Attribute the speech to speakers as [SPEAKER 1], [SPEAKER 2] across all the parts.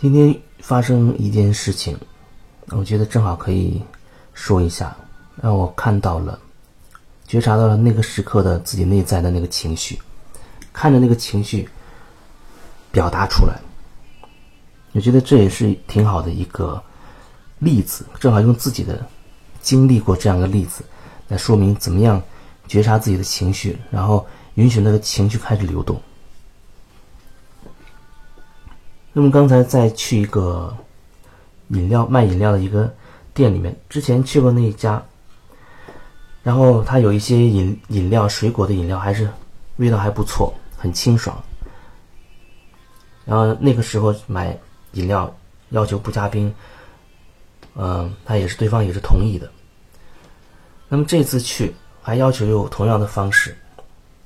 [SPEAKER 1] 今天发生一件事情，我觉得正好可以说一下，让我看到了、觉察到了那个时刻的自己内在的那个情绪，看着那个情绪表达出来。我觉得这也是挺好的一个例子，正好用自己的经历过这样的例子来说明怎么样觉察自己的情绪，然后允许那个情绪开始流动。那么刚才在去一个饮料卖饮料的一个店里面，之前去过那一家，然后它有一些饮饮料，水果的饮料还是味道还不错，很清爽。然后那个时候买饮料要求不加冰，嗯，他也是对方也是同意的。那么这次去还要求用同样的方式，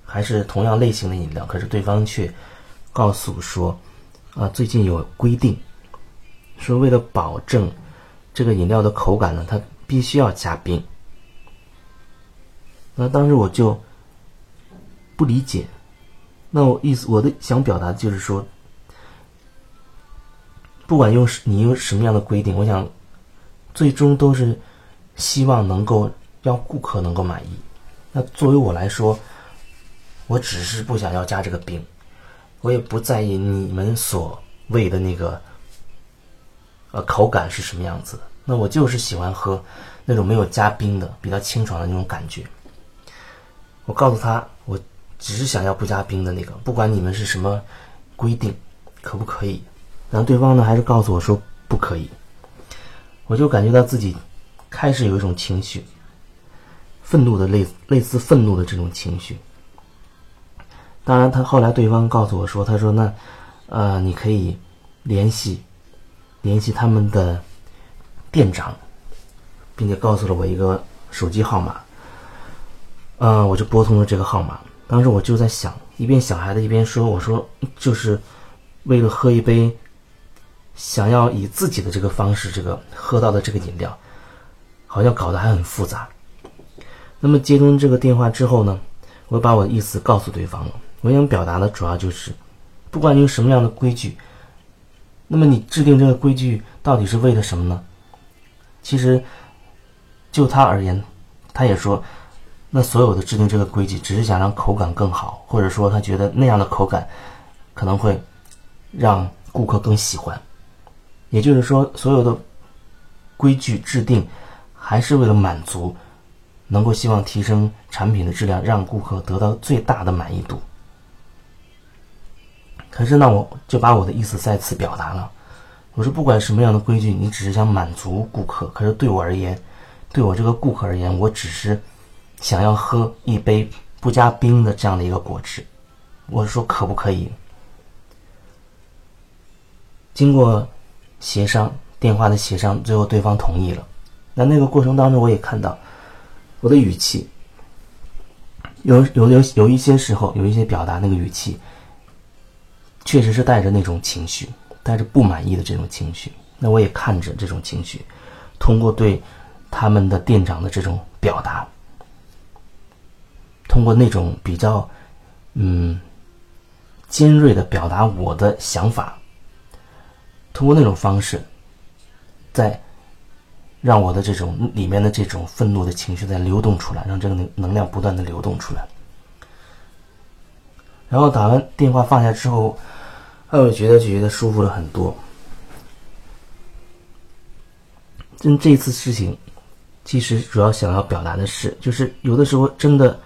[SPEAKER 1] 还是同样类型的饮料，可是对方却告诉说。啊，最近有规定，说为了保证这个饮料的口感呢，它必须要加冰。那当时我就不理解，那我意思，我的想表达就是说，不管用你用什么样的规定，我想最终都是希望能够让顾客能够满意。那作为我来说，我只是不想要加这个冰。我也不在意你们所谓的那个，呃，口感是什么样子。那我就是喜欢喝那种没有加冰的、比较清爽的那种感觉。我告诉他，我只是想要不加冰的那个，不管你们是什么规定，可不可以？然后对方呢，还是告诉我说不可以。我就感觉到自己开始有一种情绪，愤怒的类类似愤怒的这种情绪。当然，他后来对方告诉我说：“他说那，呃，你可以联系联系他们的店长，并且告诉了我一个手机号码。嗯，我就拨通了这个号码。当时我就在想，一边想孩子一边说：我说就是为了喝一杯，想要以自己的这个方式这个喝到的这个饮料，好像搞得还很复杂。那么接通这个电话之后呢，我把我的意思告诉对方了。”我想表达的主要就是，不管你用什么样的规矩，那么你制定这个规矩到底是为了什么呢？其实，就他而言，他也说，那所有的制定这个规矩，只是想让口感更好，或者说他觉得那样的口感可能会让顾客更喜欢。也就是说，所有的规矩制定还是为了满足，能够希望提升产品的质量，让顾客得到最大的满意度。可是呢，我就把我的意思再次表达了。我说，不管什么样的规矩，你只是想满足顾客。可是对我而言，对我这个顾客而言，我只是想要喝一杯不加冰的这样的一个果汁。我说，可不可以？经过协商，电话的协商，最后对方同意了。那那个过程当中，我也看到我的语气，有有有有一些时候，有一些表达那个语气。确实是带着那种情绪，带着不满意的这种情绪。那我也看着这种情绪，通过对他们的店长的这种表达，通过那种比较嗯尖锐的表达我的想法，通过那种方式，在让我的这种里面的这种愤怒的情绪在流动出来，让这个能能量不断的流动出来。然后打完电话放下之后。那我觉得就觉得舒服了很多。真这次事情，其实主要想要表达的是，就是有的时候真的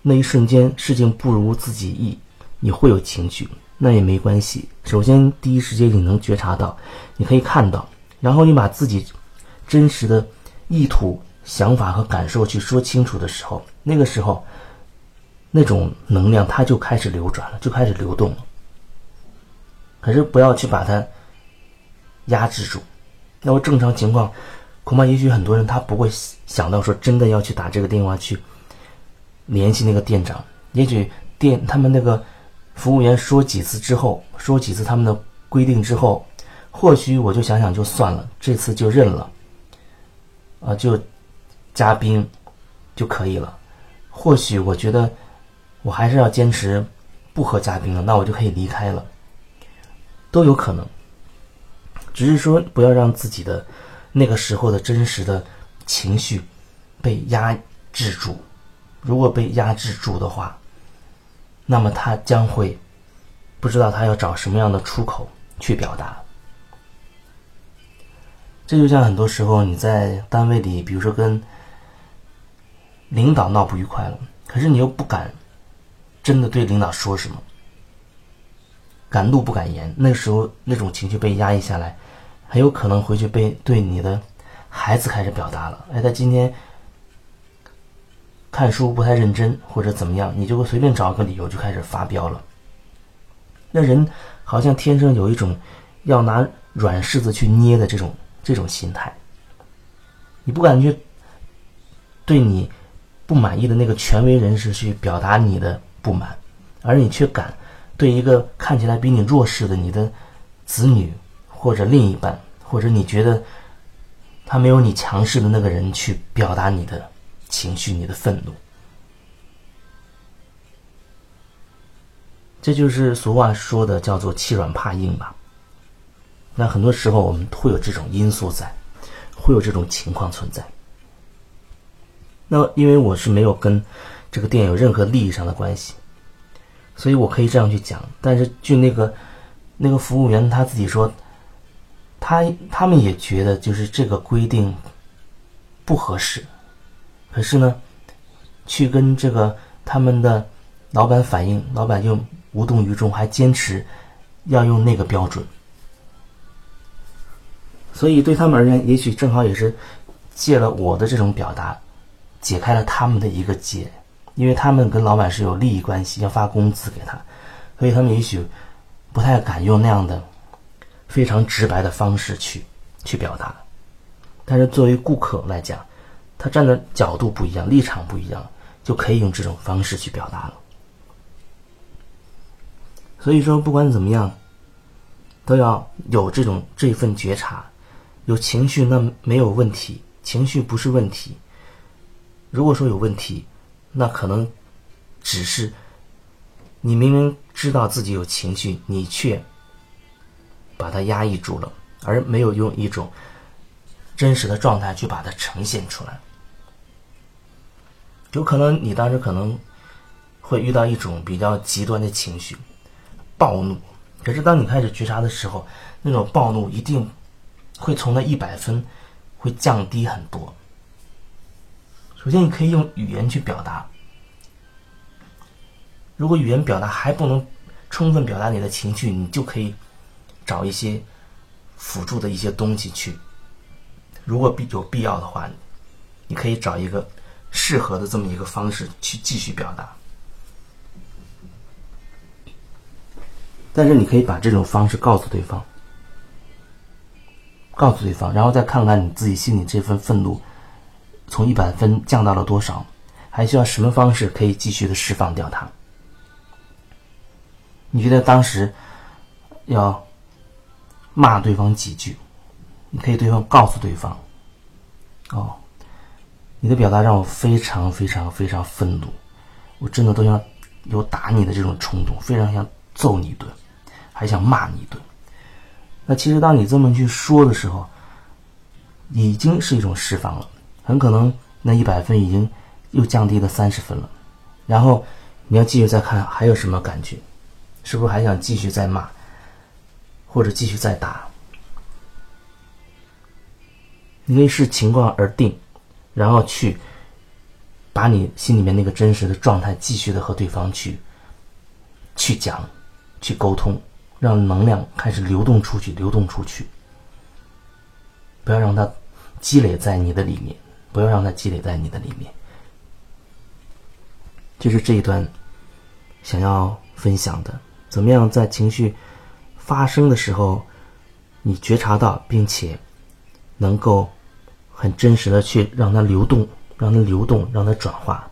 [SPEAKER 1] 那一瞬间事情不如自己意，你会有情绪，那也没关系。首先第一时间你能觉察到，你可以看到，然后你把自己真实的意图、想法和感受去说清楚的时候，那个时候那种能量它就开始流转了，就开始流动了。可是不要去把它压制住。那么正常情况，恐怕也许很多人他不会想到说真的要去打这个电话去联系那个店长。也许店他们那个服务员说几次之后，说几次他们的规定之后，或许我就想想就算了，这次就认了，啊，就加冰就可以了。或许我觉得我还是要坚持不喝加冰了，那我就可以离开了。都有可能，只是说不要让自己的那个时候的真实的情绪被压制住。如果被压制住的话，那么他将会不知道他要找什么样的出口去表达。这就像很多时候你在单位里，比如说跟领导闹不愉快了，可是你又不敢真的对领导说什么，敢怒不敢言。那时候那种情绪被压抑下来，很有可能回去被对你的孩子开始表达了。哎，他今天。看书不太认真，或者怎么样，你就会随便找个理由就开始发飙了。那人好像天生有一种要拿软柿子去捏的这种这种心态。你不敢去对你不满意的那个权威人士去表达你的不满，而你却敢对一个看起来比你弱势的你的子女或者另一半，或者你觉得他没有你强势的那个人去表达你的。情绪，你的愤怒，这就是俗话说的叫做“欺软怕硬”吧。那很多时候我们会有这种因素在，会有这种情况存在。那因为我是没有跟这个店有任何利益上的关系，所以我可以这样去讲。但是据那个那个服务员他自己说，他他们也觉得就是这个规定不合适。可是呢，去跟这个他们的老板反映，老板就无动于衷，还坚持要用那个标准。所以对他们而言，也许正好也是借了我的这种表达，解开了他们的一个结，因为他们跟老板是有利益关系，要发工资给他，所以他们也许不太敢用那样的非常直白的方式去去表达。但是作为顾客来讲，他站的角度不一样，立场不一样，就可以用这种方式去表达了。所以说，不管怎么样，都要有这种这份觉察。有情绪那没有问题，情绪不是问题。如果说有问题，那可能只是你明明知道自己有情绪，你却把它压抑住了，而没有用一种真实的状态去把它呈现出来。有可能你当时可能会遇到一种比较极端的情绪，暴怒。可是当你开始觉察的时候，那种暴怒一定会从那一百分会降低很多。首先，你可以用语言去表达。如果语言表达还不能充分表达你的情绪，你就可以找一些辅助的一些东西去。如果必有必要的话，你可以找一个。适合的这么一个方式去继续表达，但是你可以把这种方式告诉对方，告诉对方，然后再看看你自己心里这份愤怒从一百分降到了多少，还需要什么方式可以继续的释放掉它？你觉得当时要骂对方几句？你可以对方告诉对方，哦。你的表达让我非常非常非常愤怒，我真的都想有打你的这种冲动，非常想揍你一顿，还想骂你一顿。那其实当你这么去说的时候，已经是一种释放了，很可能那一百分已经又降低了三十分了。然后你要继续再看还有什么感觉，是不是还想继续再骂，或者继续再打？你可以视情况而定。然后去把你心里面那个真实的状态继续的和对方去去讲，去沟通，让能量开始流动出去，流动出去。不要让它积累在你的里面，不要让它积累在你的里面。就是这一段想要分享的，怎么样在情绪发生的时候，你觉察到，并且能够。很真实的去让它流动，让它流动，让它转化。